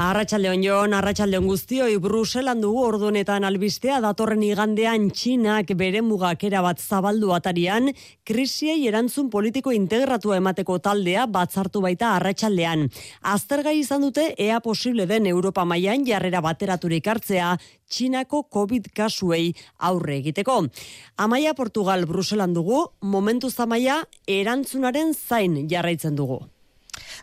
Arratxaldeon joan, arratxaldeon guztioi Bruselan dugu ordunetan albistea datorren igandean Txinak bere mugak erabat zabaldu atarian, krisiei erantzun politiko integratua emateko taldea batzartu baita arratsaldean. Aztergai izan dute ea posible den Europa mailan jarrera bateraturik hartzea Txinako COVID kasuei aurre egiteko. Amaia Portugal Bruselan dugu, momentu zamaia erantzunaren zain jarraitzen dugu.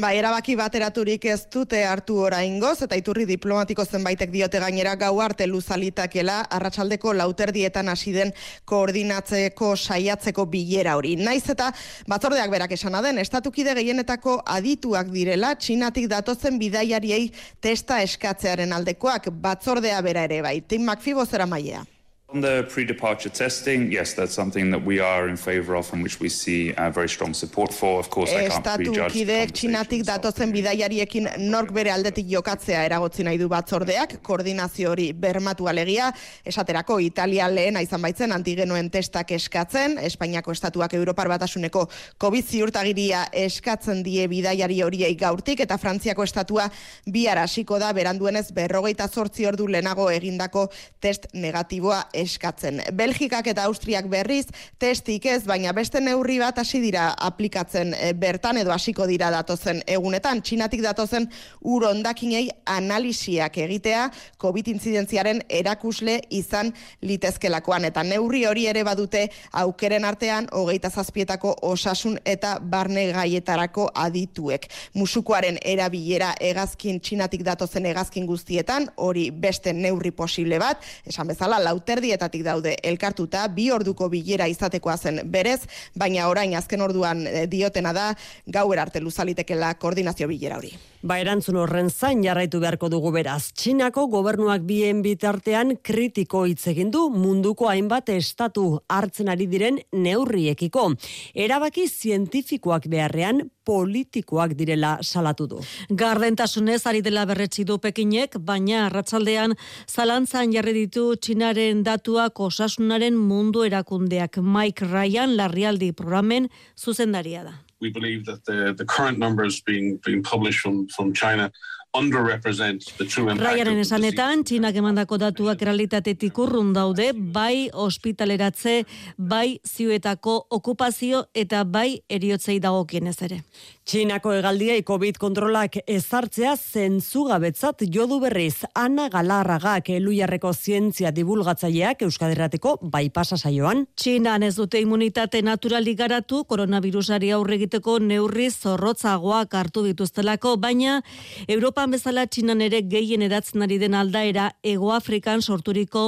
Ba, erabaki bateraturik ez dute hartu oraingoz eta iturri diplomatiko zenbaitek diote gainera gau arte luzalitakela arratsaldeko lauterdietan hasi den koordinatzeko saiatzeko bilera hori. Naiz eta batzordeak berak esana den estatukide gehienetako adituak direla txinatik datozen bidaiariei testa eskatzearen aldekoak batzordea bera ere bai. Tim McPhee zera mailea. On the pre-departure testing, yes, that's something that we are in favor of and which we see uh, very strong support for. Of course, I can't prejudge kideek txinatik datozen bidaiariekin nork bere aldetik jokatzea eragotzi nahi du batzordeak, koordinazio hori bermatu alegia, esaterako Italia lehen izan baitzen antigenoen testak eskatzen, Espainiako estatuak Europar batasuneko COVID ziurtagiria eskatzen die bidaiari horiei gaurtik, eta Frantziako estatua bihar hasiko da beranduenez berrogeita zortzi ordu lehenago egindako test negatiboa eskatzen. Belgikak eta Austriak berriz testik ez, baina beste neurri bat hasi dira aplikatzen eh, bertan edo hasiko dira datozen egunetan. Txinatik datozen ur ondakinei analisiak egitea COVID intzidentziaren erakusle izan litezkelakoan. Eta neurri hori ere badute aukeren artean hogeita zazpietako osasun eta barne gaietarako adituek. Musukoaren erabilera egazkin txinatik datozen egazkin guztietan, hori beste neurri posible bat, esan bezala, lauter erdietatik daude elkartuta bi orduko bilera izatekoa zen berez, baina orain azken orduan eh, diotena da gauer arte luzalitekela koordinazio bilera hori. Ba erantzun horren zain jarraitu beharko dugu beraz. Txinako gobernuak bien bitartean kritiko hitz egin du munduko hainbat estatu hartzen ari diren neurriekiko. Erabaki zientifikoak beharrean politikoak direla salatu du. Gardentasunez ari dela berretsi du Pekinek, baina arratsaldean zalantzan jarri ditu Txinaren datuak osasunaren mundu erakundeak Mike Ryan larrialdi programen zuzendaria da. We believe that the, the current numbers being, being published from, from China Raiaren esanetan, Txinak emandako datuak realitatetik urrun daude, bai ospitaleratze, bai ziuetako okupazio eta bai eriotzei dagokienez ere. Txinako egaldiei COVID kontrolak ezartzea zentzugabetzat jodu berriz Ana Galarragak eluiarreko zientzia divulgatzaileak Euskaderrateko bai pasa saioan. Txinan ez dute imunitate naturali garatu koronavirusari aurre egiteko neurri zorrotzagoak hartu dituztelako, baina Europa Europan bezala txinan ere gehien edatzen ari den aldaera Ego Afrikan sorturiko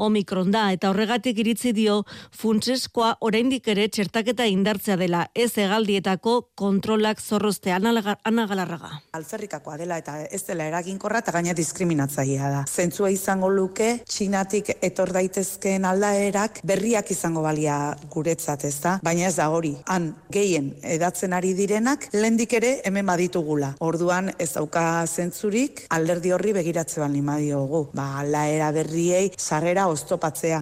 Omikron da eta horregatik iritzi dio funtseskoa oraindik ere txertaketa indartzea dela ez egaldietako kontrolak zorrozte ana galarraga. Alferrikakoa dela eta ez dela eraginkorra eta gaina diskriminatzailea da. Zentzua izango luke txinatik etor daitezkeen aldaerak berriak izango balia guretzat ez da, baina ez da hori. Han gehien edatzen ari direnak lendik ere hemen baditugula. Orduan ez dauka zentzurik alderdi horri begiratze bali madiogu. Ba, laera berriei sarrera oztopatzea.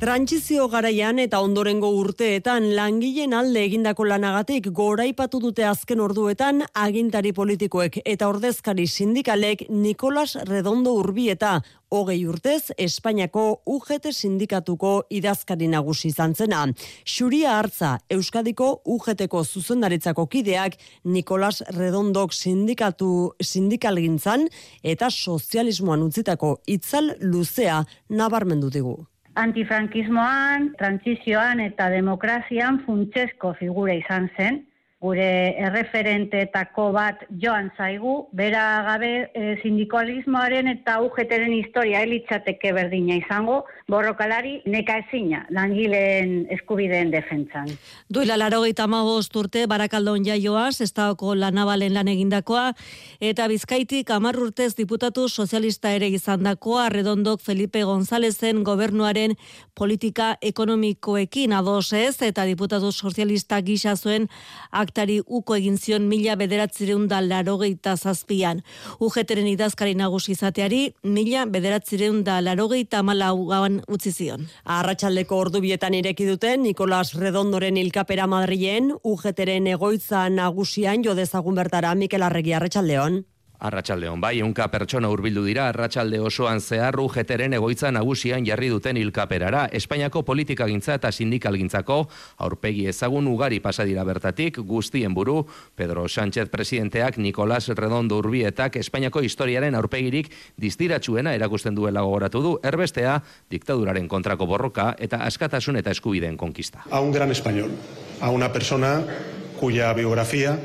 Trantzizio garaian eta ondorengo urteetan langileen alde egindako lanagatik goraipatu dute azken orduetan agintari politikoek eta ordezkari sindikalek Nicolas Redondo Urbieta hogei urtez Espainiako UGT sindikatuko idazkari nagusi izan zena. Xuria hartza Euskadiko UGTko zuzendaritzako kideak Nicolas Redondok sindikatu sindikalgintzan eta sozialismoan utzitako itzal luzea nabarmendu digu antifrankismoan, transizioan eta demokrazian funtsesko figura izan zen, gure erreferenteetako bat joan zaigu, bera gabe e, sindikalismoaren eta ugeteren historia elitzateke berdina izango, borrokalari neka ezina, langileen eskubideen defentsan. Duela laro gaita urte, barakaldon jaioaz, estadoko lanabalen lan egindakoa, eta bizkaitik amarrurtez diputatu sozialista ere izandakoa, redondok Felipe Gonzalezen gobernuaren politika ekonomikoekin ados ez, eta diputatu sozialista gisa zuen ak aktari uko egin zion mila bederatzireun da larogeita zazpian. Ugeteren idazkari nagusi izateari mila bederatzireun da larogeita malauan utzi zion. Arratxaldeko ordubietan ireki duten Nikolas Redondoren ilkapera Madrien, ugeteren egoitza nagusian jo dezagun bertara Mikel Arregi Arratxaldeon. Arratxaldeon, bai, unka pertsona hurbildu dira, arratsalde osoan zeharru jeteren egoitza nagusian jarri duten ilkaperara. Espainiako politika gintza eta sindikal gintzako, aurpegi ezagun ugari pasadira bertatik, guztien buru, Pedro Sánchez presidenteak Nicolás Redondo Urbietak Espainiako historiaren aurpegirik distiratsuena erakusten duela gogoratu du, erbestea, diktaduraren kontrako borroka eta askatasun eta eskubideen konkista. A un gran español, a una persona cuya biografía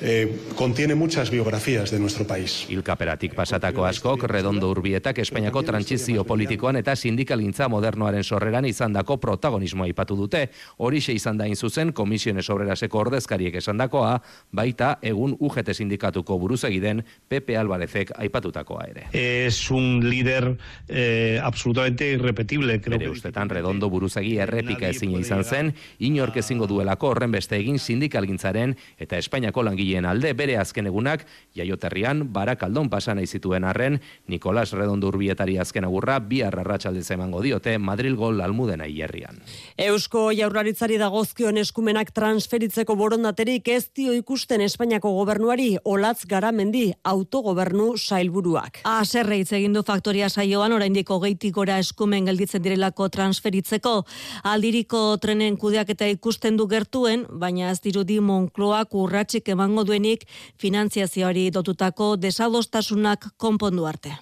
eh, contiene muchas biografías de nuestro país. Ilkaperatik pasatako askok, redondo urbietak Espainiako trantzizio politikoan eta sindikalintza modernoaren sorreran izandako protagonismoa ipatu dute. Horixe izan da zuzen komisiones obreraseko ordezkariek esandakoa, baita egun UGT sindikatuko buruzegiden Pepe Alvarezek aipatutakoa ere. Es un líder eh, absolutamente irrepetible. Creo Bere ustetan redondo buruzegi errepika ezin izan zen, inork ezingo duelako horren beste egin sindikalgintzaren eta Espainiako langile langileen alde bere azken egunak jaioterrian barakaldon pasa nahi zituen arren Nicolas Redondo Urbietari azken agurra bi arratsalde emango diote Madrid gol almudena hierrian. Eusko Jaurlaritzari dagozkion eskumenak transferitzeko borondaterik ez dio ikusten Espainiako gobernuari olatz garamendi autogobernu sailburuak. Aserre hitz egin du faktoria saioan oraindik hogeitik gora eskumen gelditzen direlako transferitzeko aldiriko trenen kudeak eta ikusten du gertuen, baina ez dirudi Moncloak urratsik emango duenik finantziazioari dotutako desadostasunak konpondu arte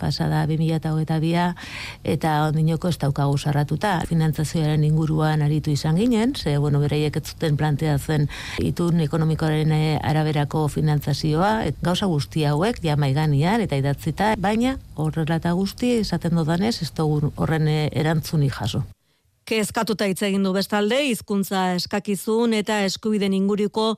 pasada 2022 eta ondinoko ez daukagu sarratuta finantzazioaren inguruan aritu izan ginen, ze bueno, bereiek ez zuten planteatzen itun ekonomikoaren eh, araberako finantzazioa, et gauza guzti hauek ja maiganian eta idatzita, baina horrela eta guzti esaten dodanez ez dugu horren eh, erantzuni jaso. Kezkatuta hitz egin du bestalde hizkuntza eskakizun eta eskubiden inguruko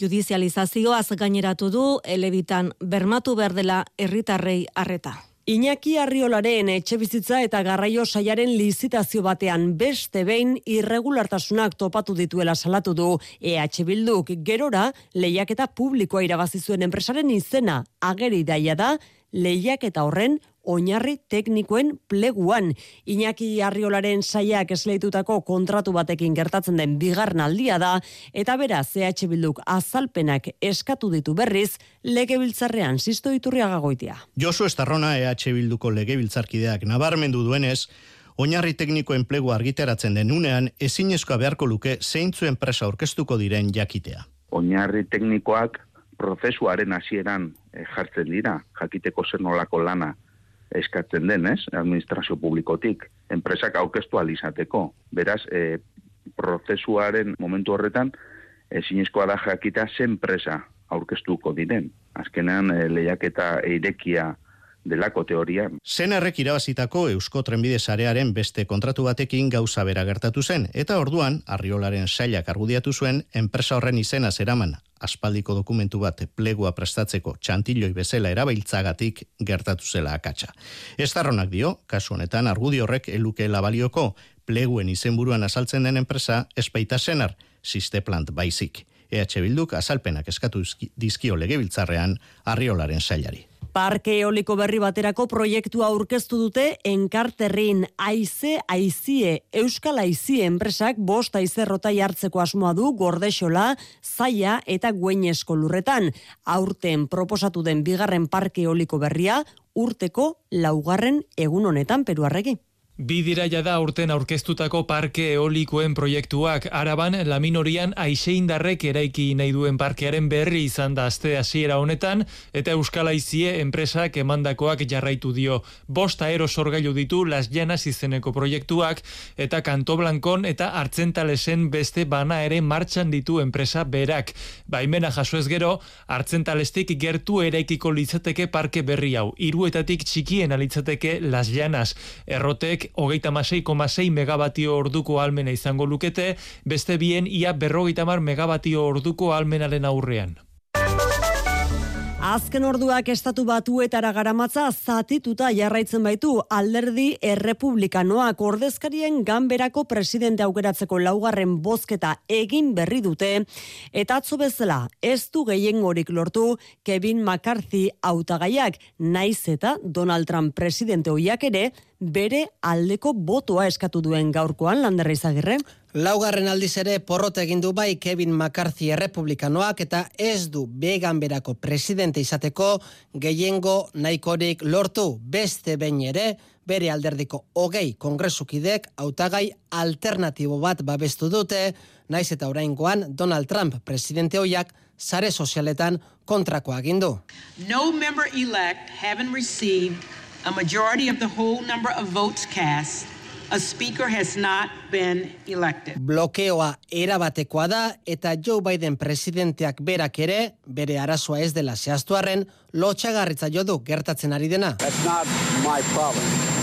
judizializazioaz gaineratu du elebitan bermatu behar dela herritarrei harreta. Iñaki Arriolaren etxe bizitza eta garraio saiaren lizitazio batean beste behin irregulartasunak topatu dituela salatu du EH Bilduk gerora lehiaketa publikoa irabazi zuen enpresaren izena ageri daia da lehiaketa horren oinarri teknikoen pleguan. Iñaki Arriolaren saiak esleitutako kontratu batekin gertatzen den bigarren aldia da, eta bera CH Bilduk azalpenak eskatu ditu berriz, legebiltzarrean zizto iturriaga goitia. Josu Estarrona EH Bilduko legebiltzarkideak nabarmendu duenez, oinarri tekniko enplegu argiteratzen den unean, ezinezkoa beharko luke zeintzu enpresa orkestuko diren jakitea. Oinarri teknikoak prozesuaren hasieran eh, jartzen dira, jakiteko zer nolako lana eskatzen den, ez? Administrazio publikotik, enpresak aukestu alizateko. Beraz, e, prozesuaren momentu horretan, ezinezkoa da jakita zen enpresa aurkeztuko diren. Azkenean, e, lehiak eta eirekia delako teoria. Zen errek irabazitako Eusko Trenbide Sarearen beste kontratu batekin gauza bera gertatu zen, eta orduan, arriolaren sailak argudiatu zuen, enpresa horren izena zeraman, aspaldiko dokumentu bat plegua prestatzeko txantilloi bezala erabiltzagatik gertatu zela akatsa. Ez dio, kasu honetan argudi horrek eluke labalioko, pleguen izenburuan azaltzen den enpresa, espaita senar, sisteplant baizik. EH Bilduk azalpenak eskatu dizkio legebiltzarrean arriolaren sailari. Parke eoliko berri baterako proiektua aurkeztu dute enkarterrin aize aizie Euskal Aizie enpresak bost aizerrota jartzeko asmoa du gordexola, zaia eta gueñesko lurretan. Aurten proposatu den bigarren parke eoliko berria urteko laugarren egun honetan peruarregi. Bi diraia da urten aurkeztutako parke eolikoen proiektuak araban laminorian aixeindarrek eraiki nahi duen parkearen berri izan da azte hasiera honetan eta Euskal Aizie enpresak emandakoak jarraitu dio. Bost aero sorgailu ditu Las Llanas izeneko proiektuak eta Kanto Blankon eta Artzentalesen beste bana ere martxan ditu enpresa berak. Baimena jaso ez gero, Artzentalestik gertu eraikiko litzateke parke berri hau. Iruetatik txikien alitzateke Las Llanas. Errotek hogeita masei megabatio orduko almena izango lukete, beste bien ia berrogeita mar megabatio orduko almenaren aurrean. Azken orduak estatu batuetara garamatza zatituta jarraitzen baitu alderdi errepublikanoak. Ordezkarien ganberako presidente aukeratzeko laugarren bozketa egin berri dute. Eta atzo bezala ez du gehiengorik lortu Kevin McCarthy hautagaiak. Naiz eta Donald Trump presidente hoiak ere bere aldeko botoa eskatu duen gaurkoan landerra izagirre. Laugarren aldiz ere porrot egin du bai Kevin McCarthy errepublikanoak eta ez du began berako presidente izateko gehiengo nahikorik lortu beste behin ere bere alderdiko hogei kongresukidek hautagai alternatibo bat babestu dute, naiz eta oraingoan Donald Trump presidente hoiak sare sozialetan kontrakoa agindu. No member elect haven't received a majority of the whole number of votes cast a speaker has not been elected. Blokeoa erabatekoa da eta Joe Biden presidenteak berak ere bere arazoa ez dela zehaztuarren lotxagarritza jo du gertatzen ari dena. That's not my problem.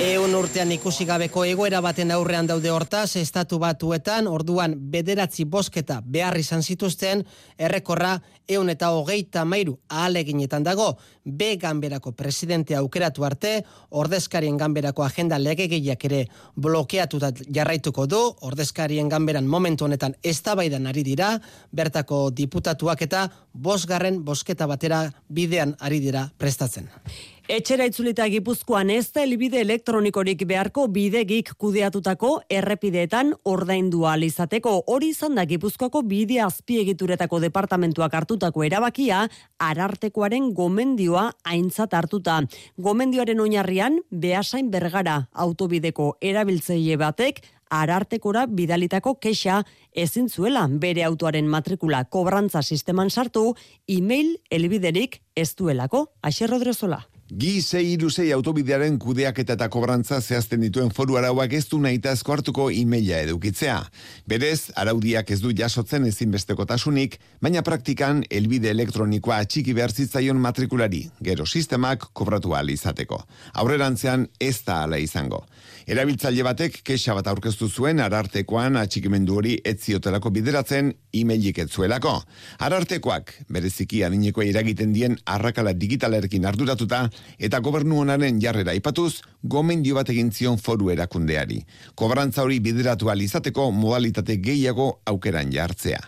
Eun urtean ikusi gabeko egoera baten aurrean daude hortaz, estatu batuetan, orduan bederatzi bosketa behar izan zituzten, errekorra eun eta hogeita mairu ahaleginetan dago, B ganberako presidente aukeratu arte, ordezkarien ganberako agenda legegiak ere blokeatuta jarraituko du, ordezkarien ganberan momentu honetan eztabaidan ari dira, bertako diputatuak eta bosgarren bosketa batera bidean ari dira prestatzen. Etxera itzulita gipuzkoan ez da elbide elektronikorik beharko bidegik kudeatutako errepideetan ordaindu izateko hori izan da gipuzkoako bide azpiegituretako departamentuak hartutako erabakia arartekoaren gomendioa aintzat hartuta. Gomendioaren oinarrian behasain bergara autobideko erabiltzeile batek arartekora bidalitako kexa ezin zuela bere autoaren matrikula kobrantza sisteman sartu, e-mail elbiderik ez duelako. Aixer Rodrezola. Gi zei iruzei autobidearen kudeak eta kobrantza zehazten dituen foru arauak ez du naita hartuko imeia edukitzea. Berez, araudiak ez du jasotzen ezinbesteko tasunik, baina praktikan elbide elektronikoa atxiki behar zitzaion matrikulari, gero sistemak kobratu izateko. Aurrerantzean ez da ala izango. Erabiltzaile batek kexa bat aurkeztu zuen arartekoan atxikimendu hori etziotelako bideratzen imeilik etzuelako. Arartekoak, bereziki adineko iragiten dien arrakala digitalerkin arduratuta, eta gobernu honaren jarrera ipatuz, gomendio bat egin zion foru erakundeari. Kobrantza hori bideratu alizateko modalitate gehiago aukeran jartzea.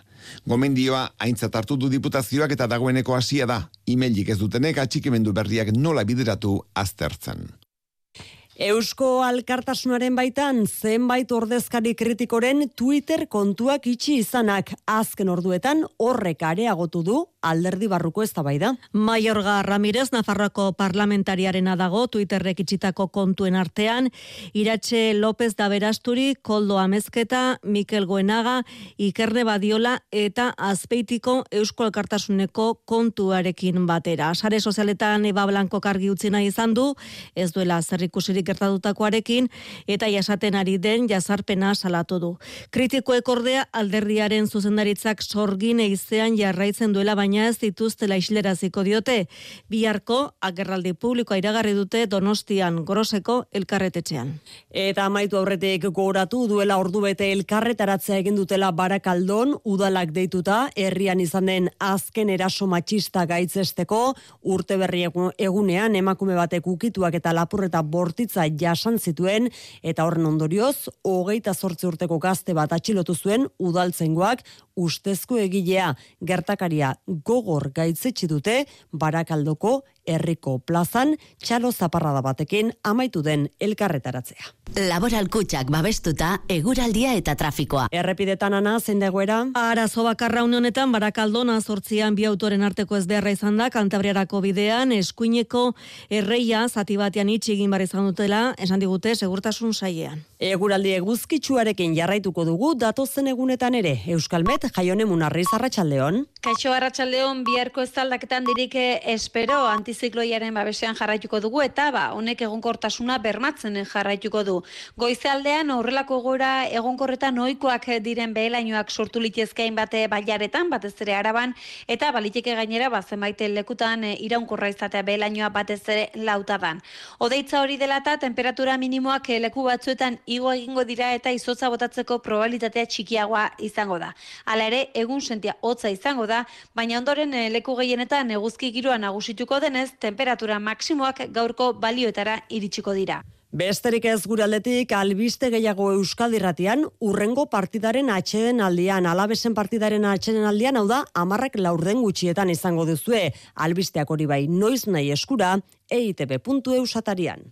Gomendioa aintzat hartu du diputazioak eta dagoeneko hasia da, imeilik ez dutenek atxikimendu berriak nola bideratu aztertzen. Eusko Alkartasunaren baitan zenbait ordezkari kritikoren Twitter kontuak itxi izanak azken orduetan horrek areagotu du alderdi barruko eztabaida. Maiorga Ramirez Nafarroko parlamentariarena dago Twitterrek itxitako kontuen artean, Iratxe López da Berasturi, Koldo Amezketa, Mikel Goenaga, Ikerne Badiola eta Azpeitiko Eusko Alkartasuneko kontuarekin batera. Sare sozialetan Eba Blanco kargi utzina izan du, ez duela zerrikusirik gertatutakoarekin eta jasaten ari den jazarpena salatu du. Kritikoek ordea alderdiaren zuzendaritzak sorgin eizean jarraitzen duela baina ez dituztela isleraziko diote. Biharko agerraldi publikoa iragarri dute Donostian Groseko elkarretetxean. Eta amaitu aurretik gogoratu duela ordubete elkarretaratzea egin dutela Barakaldon udalak deituta herrian izan den azken eraso matxista gaitzesteko urte berri egunean emakume batek ukituak eta lapurreta bortitz bizitza jasan zituen eta horren ondorioz, hogeita zortzi urteko gazte bat atxilotu zuen udaltzengoak ustezko egilea gertakaria gogor gaitzetsi dute barakaldoko herriko plazan txalo zaparrada batekin amaitu den elkarretaratzea. Laboral kutsak babestuta eguraldia eta trafikoa. Errepidetan ana zein dagoera? Arazo bakarra honetan barakaldona zortzian bi autoren arteko ez beharra izan da kantabriarako bidean eskuineko erreia zati batean itxi egin bar izan dutela esan digute segurtasun saiean. Eguraldi eguzkitsuarekin jarraituko dugu datozen egunetan ere. Euskalmet jaione munarriz arratsaldeon. Kaixo arratsaldeon biharko ez aldaketan dirike espero anti antizikloiaren babesean jarraituko dugu eta ba honek egonkortasuna bermatzen jarraituko du. Goizealdean horrelako gora egonkorretan ohikoak diren behelainoak sortu litezkein bate bailaretan batez ere araban eta baliteke gainera ba zenbait lekutan iraunkorra izatea behelainoa batez ere lautadan. Odeitza hori dela eta temperatura minimoak leku batzuetan igo egingo dira eta izotza botatzeko probabilitatea txikiagoa izango da. Hala ere egun sentia hotza izango da, baina ondoren leku gehienetan eguzki giroa nagusituko denez, temperatura maksimoak gaurko balioetara iritsiko dira. Besterik ez gure aldetik albiste gehiago Euskadi ratian, urrengo partidaren atxeden aldian, alabesen partidaren atxeden aldian, hau da, amarrak laurden gutxietan izango duzue, albisteak hori bai noiz nahi eskura, eitb.eusatarian.